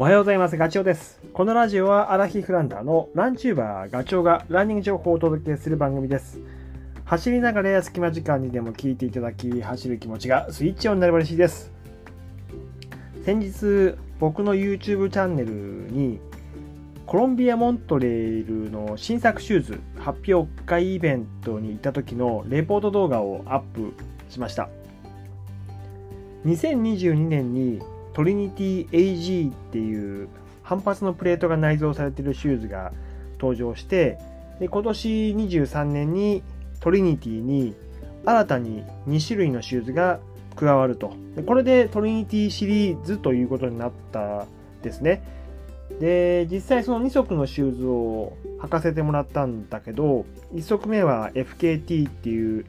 おはようございます。ガチョウです。このラジオはアラヒフランダーのランチューバーガチョウがランニング情報をお届けする番組です。走りながらや隙間時間にでも聞いていただき、走る気持ちがスイッチオンになれば嬉しいです。先日、僕の YouTube チャンネルにコロンビアモントレイルの新作シューズ発表会イベントに行った時のレポート動画をアップしました。2022年にトリニティ AG っていう反発のプレートが内蔵されているシューズが登場してで今年23年にトリニティに新たに2種類のシューズが加わると。でこれでトリニティシリーズということになったですね。で実際その2足のシューズを履かせてもらったんだけど1足目は FKT っていう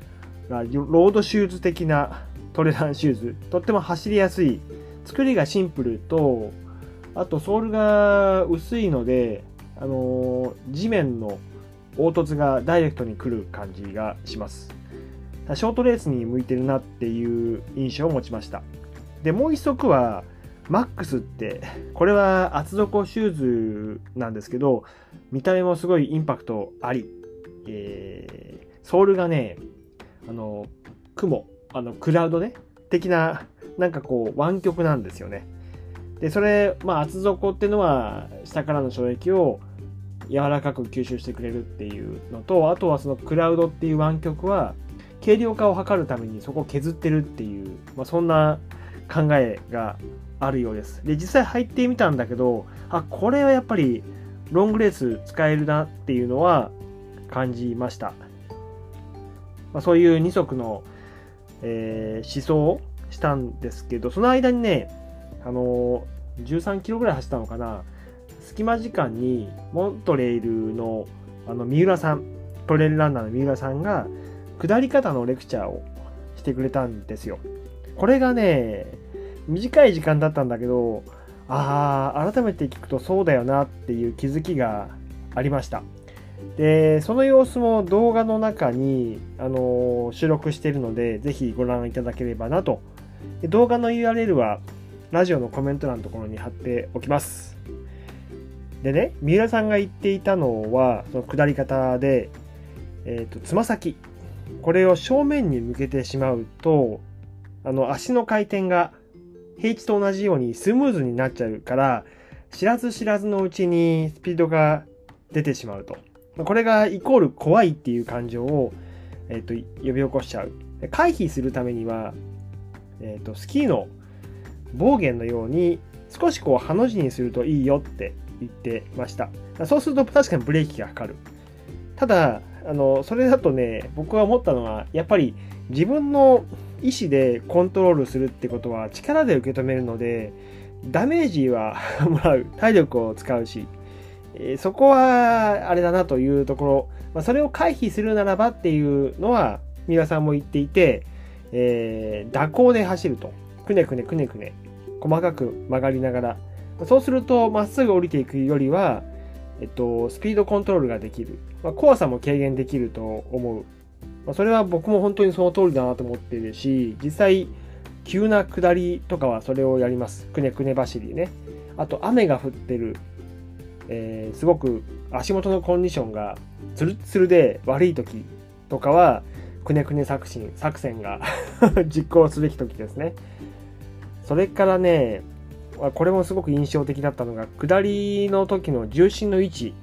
ロードシューズ的なトレランシューズ。とっても走りやすい作りがシンプルとあとソールが薄いので、あのー地面の凹凸がダイレクトに来る感じがします。ショートレースに向いてるなっていう印象を持ちました。でもう一足は Max ってこれは厚底シューズなんですけど見た目もすごいインパクトあり、えーソールがねあの雲あのクラウドね。的ななんかこう湾曲なんですよね。でそれまあ厚底っていうのは下からの衝撃を柔らかく吸収してくれるっていうのとあとはそのクラウドっていう湾曲は軽量化を図るためにそこを削ってるっていう、まあ、そんな考えがあるようです。で実際入ってみたんだけどあこれはやっぱりロングレース使えるなっていうのは感じました、まあ、そういう2足の、えー思想をしたんですけどその間にねあの13キロぐらい走ったのかな。隙間時間にモントレイルのあの三浦さんトレイルランナーの三浦さんが下り方のレクチャーをしてくれたんですよ。これがね短い時間だったんだけどああ改めて聞くとそうだよなっていう気づきがありました。でその様子も動画の中に、あの収録しているのでぜひご覧いただければなとで動画の URL はラジオのコメント欄のところに貼っておきます。でね、三浦さんが言っていたのは、その下り方で、えっ、と、つま先。これを正面に向けてしまうと、あの、足の回転が平地と同じようにスムーズになっちゃうから、知らず知らずのうちにスピードが出てしまうと。これがイコール怖いっていう感情を、えっ、と、呼び起こしちゃう。回避するためには、えー、とスキーの暴言のように少しこうハの字にするといいよって言ってました。そうすると確かにブレーキがかかる。ただあのそれだとね僕は思ったのはやっぱり自分の意思でコントロールするってことは力で受け止めるのでダメージは もらう。体力を使うし、えそこはあれだなというところ、まあ、それを回避するならばっていうのは三輪さんも言っていてえー蛇行で走ると。くねくねくねくね。細かく曲がりながら。そうすると、まっすぐ降りていくよりは、えっと、スピードコントロールができる。まあ、怖さも軽減できると思う。まあ、それは僕も本当にその通りだなと思ってるし、実際、急な下りとかはそれをやります。くねくね走りね。あと、雨が降ってる。えーすごく足元のコンディションがツルツルで悪い時とかは、くねくね作戦作戦が 実行すべき時ですね。それからね、これもすごく印象的だったのが、下りの時の重心の位置、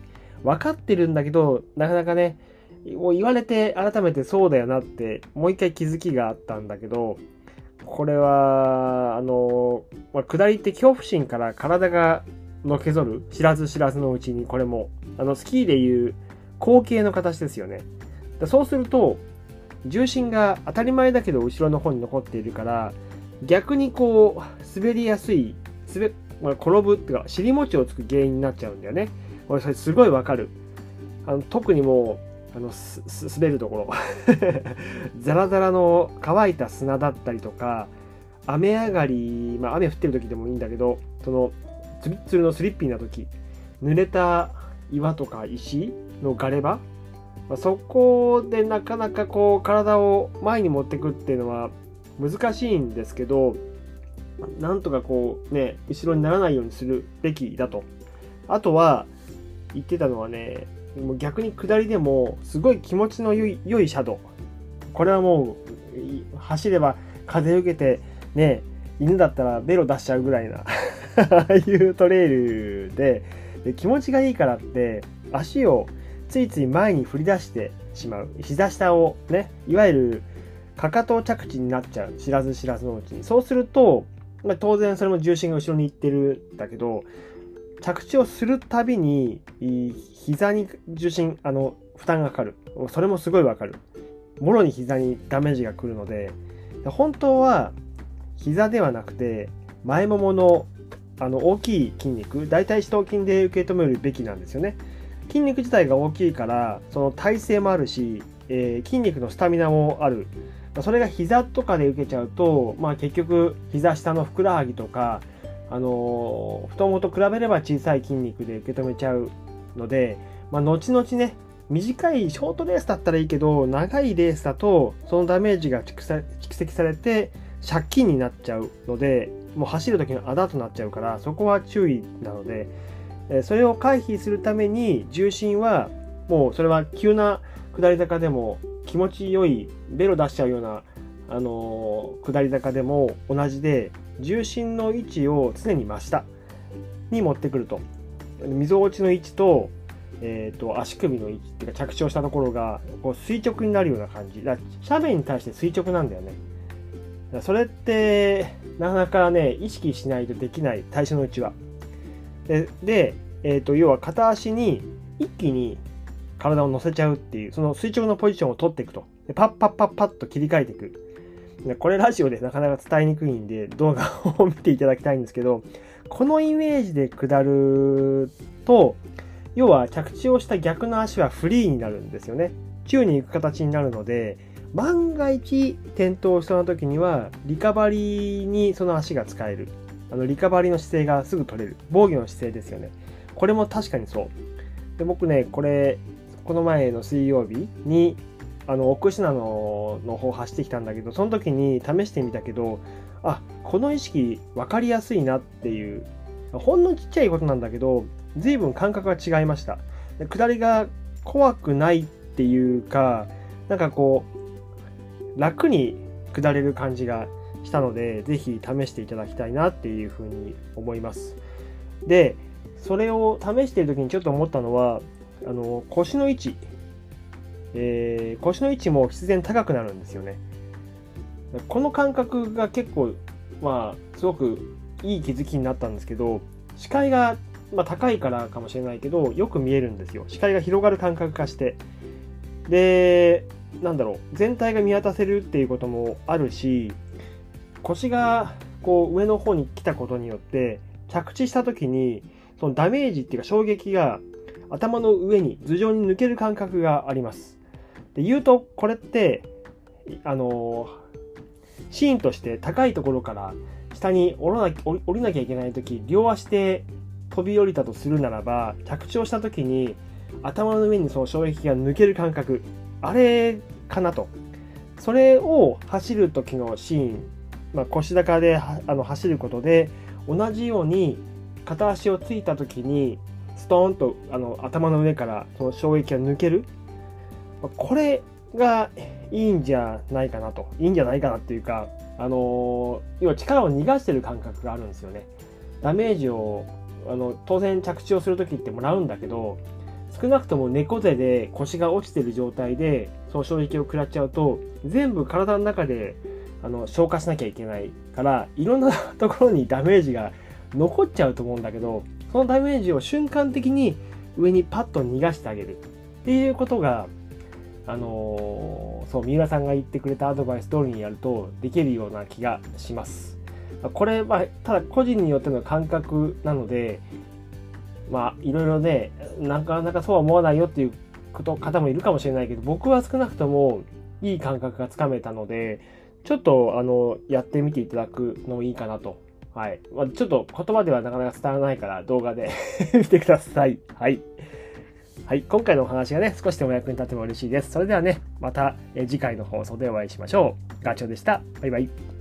分かってるんだけど、なかなかね、もう言われて改めてそうだよなって、もう一回気づきがあったんだけど、これは、あの、まあ下りって恐怖心から体がのけぞる、知らず知らずのうちに、これも、あの、スキーでいう後傾の形ですよね。そうすると、重心が当たり前だけど後ろの方に残っているから逆にこう滑りやすい滑転ぶっていうか尻餅をつく原因になっちゃうんだよね。俺それすごいわかる。あの特にもうあの滑るところ。ザラザラの乾いた砂だったりとか雨上がり、まあ、雨降ってる時でもいいんだけどそのツルツルのスリッピーな時濡れた岩とか石のガレ場まあそこでなかなかこう体を前に持ってくっていうのは難しいんですけどなんとかこうね、後ろにならないようにするべきだと。あとは、言ってたのはね、もう逆に下りでも、すごい気持ちの良い良いシャドウ。これはもう、走れば風を受けて、ね、犬だったらベロ出しちゃうぐらいなああいうトレイルでで気持ちがいいからって足をついつい前に振り出してしまう。膝下をねいわゆるかかと着地になっちゃう。知らず知らずのうちに。そうすると、まあ、当然それも重心が後ろに行ってるんだけど着地をするたびに膝に重心あの負担がかかる。それもすごいわかる。もろに膝にダメージが来るので本当は膝ではなくて前もものあの大きい筋肉大腿四頭筋で受け止めるべきなんですよね。筋肉自体が大きいからその体勢もあるし、えー、筋肉のスタミナもある。それが膝とかで受けちゃうと、まあ、結局膝下のふくらはぎとか、あのー、太ももと比べれば小さい筋肉で受け止めちゃうので、まあ、後々ね短いショートレースだったらいいけど長いレースだとそのダメージが蓄積されて借金になっちゃうのでもう走る時のあだとなっちゃうからそこは注意なのでそれを回避するために重心はもうそれは急な下り坂でも気持ちよいベロ出しちゃうようなあの、下り坂でも同じで重心の位置を常に真下に持ってくると。みぞおちの位置と,、えーと、足首の位置っていうか着地をしたところがこう垂直になるような感じ。だ斜面に対して垂直なんだよね。それってなかなかね意識しないとできない最初のうちは。でで、えーと、要は片足に一気に体を乗せちゃうっていうその垂直のポジションを取っていくと。でパッパッパッパッと切り替えていく。でこれラジオでなかなか伝えにくいんで動画を見ていただきたいんですけどこのイメージで下ると要は着地をした逆の足はフリーになるんですよね。宙に行く形になるので万が一転倒しそうな時にはリカバリーにその足が使える。あのリカバリーの姿勢がすぐ取れる。防御の姿勢ですよね。これも確かにそう。で僕ねこれこの前の水曜日にあの奥品のの方走ってきたんだけどその時に試してみたけどあこの意識分かりやすいなっていうほんのちっちゃいことなんだけど随分感覚が違いました。下りが怖くないっていうかなんかこう楽に下れる感じがしたので、ぜひ試していただきたいなっていうふうに思います。で、それを試している時にちょっと思ったのは、あの腰の位置、えー、腰の位置も必然高くなるんですよね。この感覚が結構、まあ、すごくいい気づきになったんですけど、視界が、まあ、高いからかもしれないけど、よく見えるんですよ。視界が広がる感覚化して。で、なんだろう全体が見渡せるっていうこともあるし腰がこう上の方に来たことによって着地した時にそのダメージっていうか衝撃が頭の上に頭上に抜ける感覚があります。で言うとこれってあのシーンとして高いところから下に降らな降りなきゃいけない時両足で飛び降りたとするならば着地をした時に頭の上にその衝撃が抜ける感覚あれかなと。それを走る時のシーン、まあ、腰高であの走ることで同じように片足をついた時にストーンとあの頭の上からその衝撃が抜ける。これがいいんじゃないかなと。いいんじゃないかなっていうかあの要は力を逃がしてる感覚があるんですよね。ダメージをあの当然着地をする時ってもらうんだけど少なくとも猫背で腰が落ちてる状態でその衝撃を食らっちゃうと全部体の中であの消化しなきゃいけないからいろんなところにダメージが残っちゃうと思うんだけどそのダメージを瞬間的に上にパッと逃がしてあげるっていうことがあのー、そう三浦さんが言ってくれたアドバイス通りにやるとできるような気がします。これはただ個人によっての感覚なのでまあいろいろねなかなかそうは思わないよっていうこと方もいるかもしれないけど僕は少なくともいい感覚がつかめたのでちょっとあのやってみていただくのもいいかなと。はい。まあ、ちょっと言葉ではなかなか伝わらないから動画で 見てください。はい。はい。今回のお話がね、少しでも役に立っても嬉しいです。それではね、また次回の放送でお会いしましょう。ガチョウでした。バイバイ。